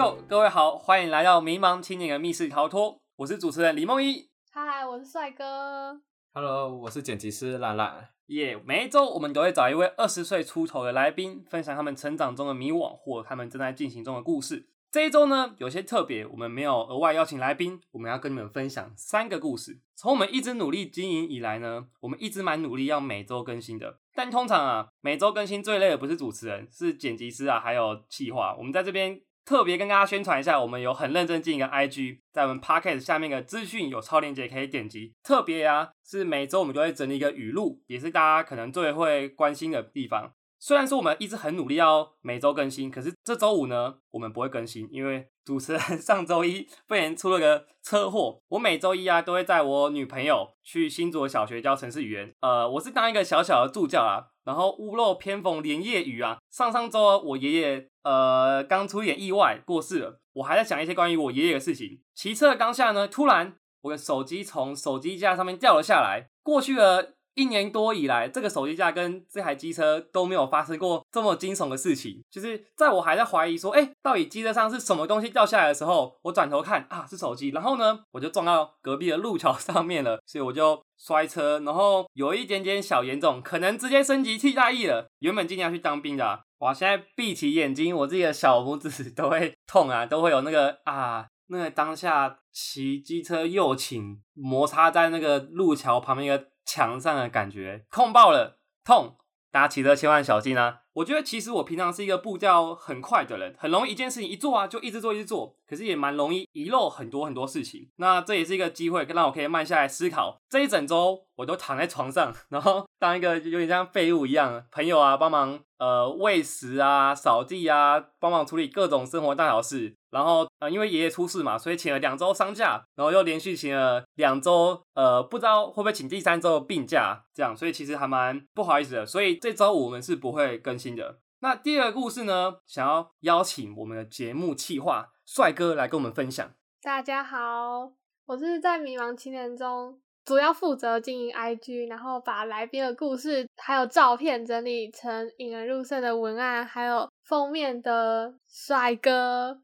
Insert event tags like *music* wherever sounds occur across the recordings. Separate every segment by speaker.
Speaker 1: 哟，各位好，欢迎来到迷茫青年的密室逃脱，我是主持人李梦一。
Speaker 2: 嗨，我是帅哥。
Speaker 3: Hello，我是剪辑师兰兰。
Speaker 1: 耶、每一周我们都会找一位二十岁出头的来宾，分享他们成长中的迷惘或他们正在进行中的故事。这一周呢，有些特别，我们没有额外邀请来宾，我们要跟你们分享三个故事。从我们一直努力经营以来呢，我们一直蛮努力要每周更新的。但通常啊，每周更新最累的不是主持人，是剪辑师啊，还有企划。我们在这边特别跟大家宣传一下，我们有很认真经营的 IG，在我们 Podcast 下面的资讯有超链接可以点击。特别啊，是每周我们都会整理一个语录，也是大家可能最会关心的地方。虽然说我们一直很努力要每周更新，可是这周五呢，我们不会更新，因为主持人 *laughs* 上周一被人出了个车祸。我每周一啊都会载我女朋友去新竹小学教城市语言，呃，我是当一个小小的助教啦。然后屋漏偏逢连夜雨啊，上上周我爷爷呃刚出一点意外过世了，我还在想一些关于我爷爷的事情。骑车的当下呢，突然我的手机从手机架上面掉了下来，过去了。一年多以来，这个手机架跟这台机车都没有发生过这么惊悚的事情。就是在我还在怀疑说，哎、到底机车上是什么东西掉下来的时候，我转头看啊，是手机。然后呢，我就撞到隔壁的路桥 *laughs* 上面了，所以我就摔车，然后有一点点小严重，可能直接升级替代役了。原本今年要去当兵的、哇，现在闭起眼睛，我自己的小拇指 *laughs* 都会痛啊，都会有那个啊。那个当下骑机车右倾摩擦在那个路桥旁边一个墙上的感觉，控爆了，痛！大家骑车千万小心啊！我觉得其实我平常是一个步调很快的人，很容易一件事情一做啊就一直做一直做，可是也蛮容易遗漏很多很多事情。那这也是一个机会，让我可以慢下来思考。这一整周我都躺在床上，然后当一个有点像废物一样，朋友啊帮忙呃喂食啊、扫地啊，帮忙处理各种生活大小事。然后呃，因为爷爷出事嘛，所以请了两周丧假，然后又连续请了两周，呃，不知道会不会请第三周病假，这样，所以其实还蛮不好意思的。所以这周五我们是不会更新的。那第二个故事呢，想要邀请我们的节目企划帅哥来跟我们分享。
Speaker 2: 大家好，我是在迷茫青年中主要负责经营 IG，然后把来宾的故事还有照片整理成引人入胜的文案，还有封面的帅哥。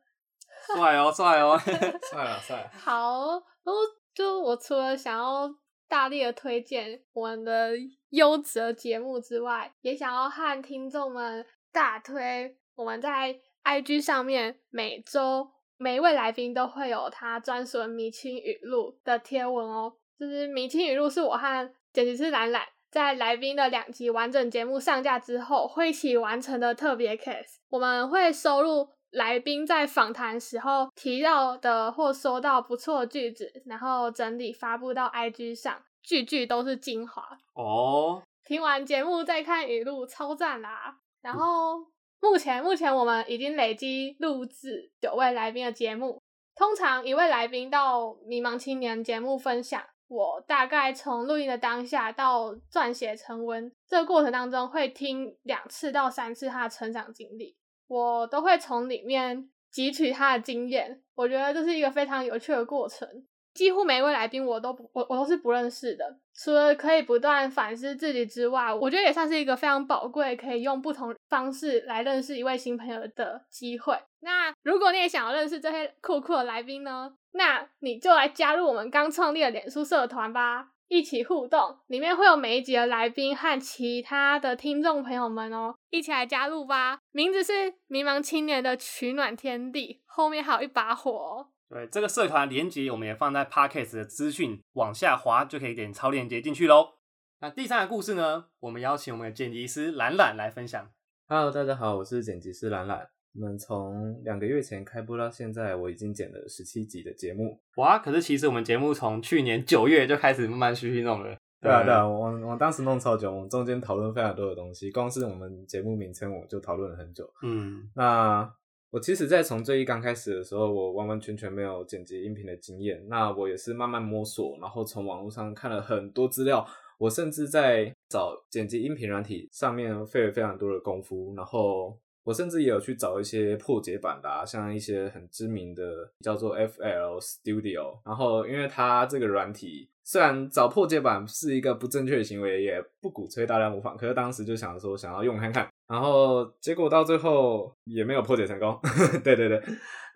Speaker 1: 帅哦，帅哦！*laughs*
Speaker 3: 帅了帅了，*laughs*
Speaker 2: 好，然后就我除了想要大力的推荐我们的优质的节目之外，也想要和听众们大推我们在 IG 上面每周每一位来宾都会有他专属的迷亲语录的贴文哦。就是迷亲语录是我和剪辑师懒懒在来宾的两集完整节目上架之后会一起完成的特别 case，我们会收录。来宾在访谈时候提到的或说到不错的句子，然后整理发布到 IG 上，句句都是精华。
Speaker 1: 哦，
Speaker 2: 听完节目再看语录，超赞啦！然后目前目前我们已经累积录制九位来宾的节目，通常一位来宾到迷茫青年节目分享，我大概从录音的当下到撰写成文这个过程当中，会听两次到三次他的成长经历。我都会从里面汲取他的经验，我觉得这是一个非常有趣的过程。几乎每一位来宾我都不我我都是不认识的，除了可以不断反思自己之外，我觉得也算是一个非常宝贵，可以用不同方式来认识一位新朋友的机会。那如果你也想要认识这些酷酷的来宾呢，那你就来加入我们刚创立的脸书社团吧。一起互动，里面会有每一集的来宾和其他的听众朋友们哦，一起来加入吧！名字是“迷茫青年的取暖天地”，后面还有一把火哦。
Speaker 1: 对，这个社团连接我们也放在 Podcast 的资讯，往下滑就可以点超链接进去喽。那第三个故事呢，我们邀请我们的剪辑师懒懒来分享。
Speaker 3: Hello，大家好，我是剪辑师兰兰。我们从两个月前开播到现在，我已经剪了十七集的节目。
Speaker 1: 哇，可是其实我们节目从去年九月就开始慢慢续续弄了。
Speaker 3: 对啊，对啊，我我当时弄超久，我们中间讨论非常多的东西，光是我们节目名称我就讨论了很久。
Speaker 1: 嗯，
Speaker 3: 那我其实，在从最一刚开始的时候，我完完全全没有剪辑音频的经验。那我也是慢慢摸索，然后从网络上看了很多资料，我甚至在找剪辑音频软体上面费了非常多的功夫，然后我甚至也有去找一些破解版的、啊，像一些很知名的叫做 FL Studio，然后因为它这个软体虽然找破解版是一个不正确的行为，也不鼓吹大家模仿，可是当时就想说想要用看看，然后结果到最后也没有破解成功。*laughs* 对对对，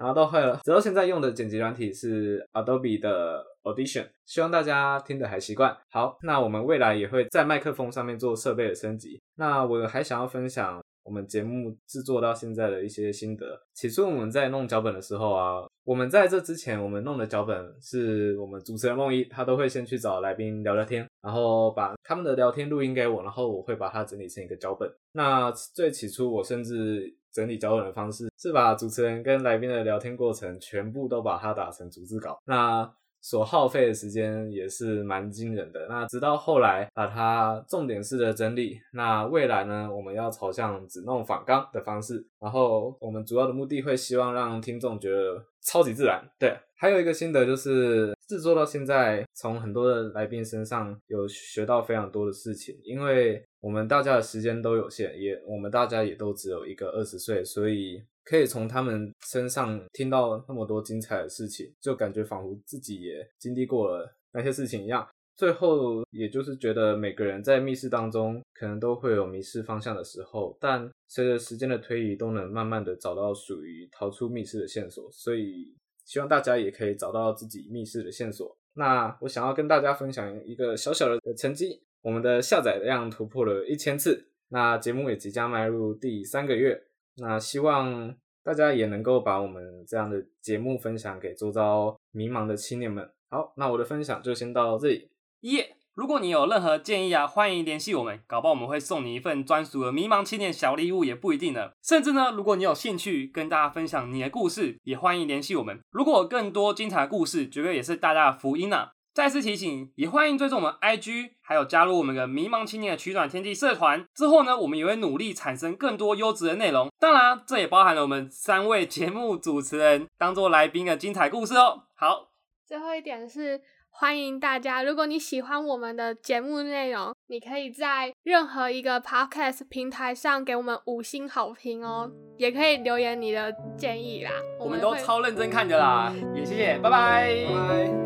Speaker 3: 然后到后来，直到现在用的剪辑软体是 Adobe 的 Audition，希望大家听得还习惯。好，那我们未来也会在麦克风上面做设备的升级。那我还想要分享。我们节目制作到现在的一些心得。起初我们在弄脚本的时候啊，我们在这之前，我们弄的脚本是我们主持人梦一，他都会先去找来宾聊聊天，然后把他们的聊天录音给我，然后我会把它整理成一个脚本。那最起初我甚至整理脚本的方式是把主持人跟来宾的聊天过程全部都把它打成逐字稿。那所耗费的时间也是蛮惊人的。那直到后来把它重点式的整理，那未来呢，我们要朝向只弄反纲的方式。然后我们主要的目的会希望让听众觉得超级自然。对，还有一个心得就是制作到现在，从很多的来宾身上有学到非常多的事情，因为我们大家的时间都有限，也我们大家也都只有一个二十岁，所以。可以从他们身上听到那么多精彩的事情，就感觉仿佛自己也经历过了那些事情一样。最后，也就是觉得每个人在密室当中可能都会有迷失方向的时候，但随着时间的推移，都能慢慢的找到属于逃出密室的线索。所以，希望大家也可以找到自己密室的线索。那我想要跟大家分享一个小小的成绩，我们的下载量突破了一千次，那节目也即将迈入第三个月。那希望大家也能够把我们这样的节目分享给周遭迷茫的青年们。好，那我的分享就先到这里。
Speaker 1: 耶！如果你有任何建议啊，欢迎联系我们，搞不好我们会送你一份专属的迷茫青年小礼物，也不一定呢。甚至呢，如果你有兴趣跟大家分享你的故事，也欢迎联系我们。如果有更多精彩故事，绝对也是大家的福音啊！再次提醒，也欢迎追踪我们 IG，还有加入我们的迷茫青年的取暖天地社团。之后呢，我们也会努力产生更多优质的内容。当然，这也包含了我们三位节目主持人当做来宾的精彩故事哦。好，
Speaker 2: 最后一点是欢迎大家，如果你喜欢我们的节目内容，你可以在任何一个 Podcast 平台上给我们五星好评哦，也可以留言你的建议啦。
Speaker 1: 我们都超认真看的啦，也谢谢，拜拜，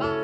Speaker 3: 拜。